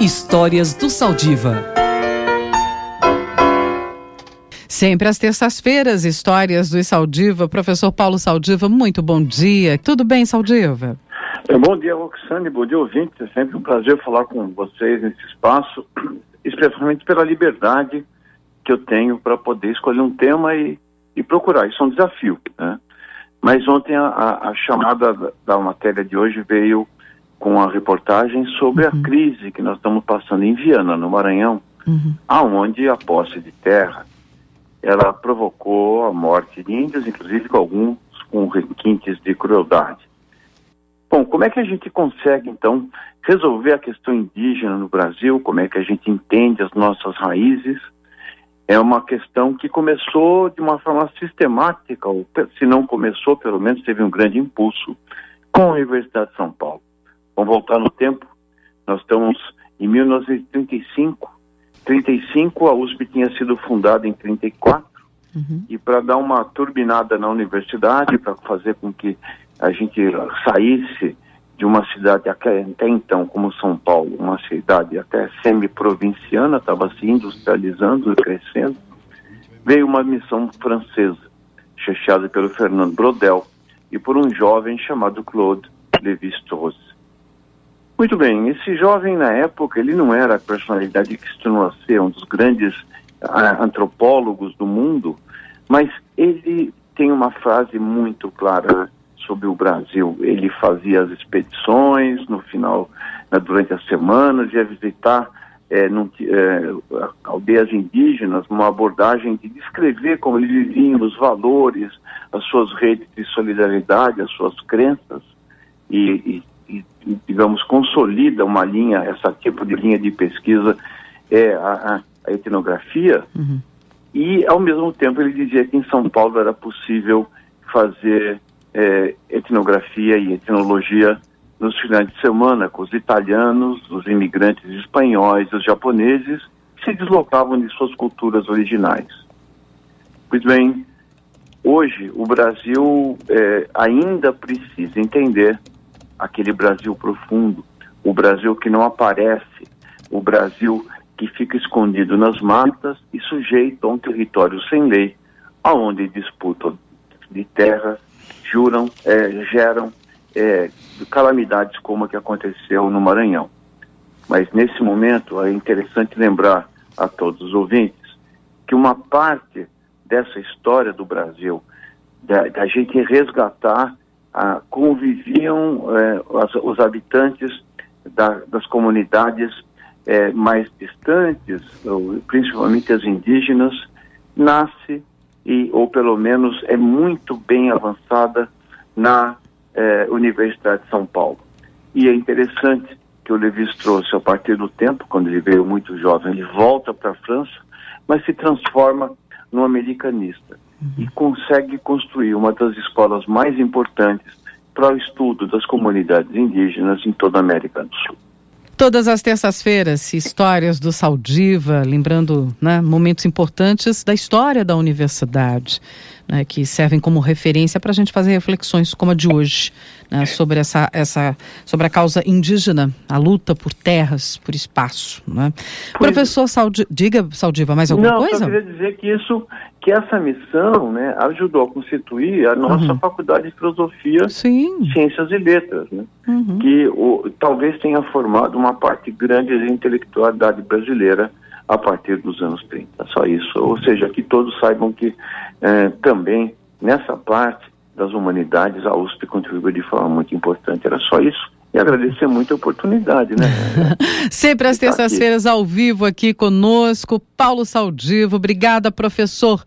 Histórias do Saldiva. Sempre às terças-feiras, histórias do Saldiva. Professor Paulo Saldiva, muito bom dia. Tudo bem, Saldiva? É, bom dia, Roxane. Bom dia, ouvintes. É sempre um prazer falar com vocês nesse espaço, especialmente pela liberdade que eu tenho para poder escolher um tema e, e procurar. Isso é um desafio, né? Mas ontem a, a, a chamada da, da matéria de hoje veio com a reportagem sobre uhum. a crise que nós estamos passando em Viana, no Maranhão, uhum. aonde a posse de terra ela provocou a morte de índios, inclusive com alguns com requintes de crueldade. Bom, como é que a gente consegue então resolver a questão indígena no Brasil? Como é que a gente entende as nossas raízes? É uma questão que começou de uma forma sistemática, ou se não começou, pelo menos teve um grande impulso com a Universidade de São Paulo. Vamos voltar no tempo. Nós estamos em 1935. 35 a USP tinha sido fundada em 34 uhum. e para dar uma turbinada na universidade, para fazer com que a gente saísse de uma cidade até, até então como São Paulo, uma cidade até semi-provinciana, estava se industrializando e crescendo, veio uma missão francesa, chefiada pelo Fernando Brodel e por um jovem chamado Claude Lévi-Strauss. Muito bem, esse jovem na época, ele não era a personalidade que se tornou a ser um dos grandes uh, antropólogos do mundo, mas ele tem uma frase muito clara sobre o Brasil. Ele fazia as expedições no final, uh, durante as semanas, ia visitar é, num, é, aldeias indígenas, uma abordagem de descrever como eles viviam, os valores, as suas redes de solidariedade, as suas crenças, e, e, e digamos, consolida uma linha, essa tipo de linha de pesquisa, é a, a etnografia, uhum. e ao mesmo tempo ele dizia que em São Paulo era possível fazer é, etnografia e etnologia nos finais de semana com os italianos, os imigrantes espanhóis, os japoneses, que se deslocavam de suas culturas originais. Pois bem, hoje o Brasil é, ainda precisa entender aquele Brasil profundo, o Brasil que não aparece, o Brasil que fica escondido nas matas e sujeito a um território sem lei, aonde disputam de terras, juram, é, geram é, calamidades como a que aconteceu no Maranhão. Mas nesse momento é interessante lembrar a todos os ouvintes que uma parte dessa história do Brasil, da, da gente resgatar ah, conviviam é, os, os, habitantes da, das comunidades é, mais distantes, ou, principalmente as indígenas, nasce e ou pelo menos é muito bem avançada na é, Universidade de São Paulo. E é interessante que o Levis trouxe a partir do tempo, quando ele veio muito jovem, ele volta para a França, mas se transforma no americanista e consegue construir uma das escolas mais importantes para o estudo das comunidades indígenas em toda a América do Sul. Todas as terças-feiras, histórias do Saldiva, lembrando né, momentos importantes da história da universidade né, que servem como referência para a gente fazer reflexões como a de hoje, né, sobre, essa, essa, sobre a causa indígena, a luta por terras, por espaço. Né? Professor Saldi, diga, Saldiva, mais alguma Não, coisa? Não, eu queria dizer que isso, que essa missão né, ajudou a constituir a nossa uhum. Faculdade de Filosofia, Sim. Ciências e Letras, né, uhum. que o, talvez tenha formado uma parte grande da intelectualidade brasileira a partir dos anos 30. Só isso. Ou seja, que todos saibam que é, também nessa parte das humanidades a USP contribuiu de forma muito importante. Era só isso. E agradecer muito a oportunidade, né? Sempre às terças-feiras ao vivo aqui conosco, Paulo Saldivo. Obrigada, professor.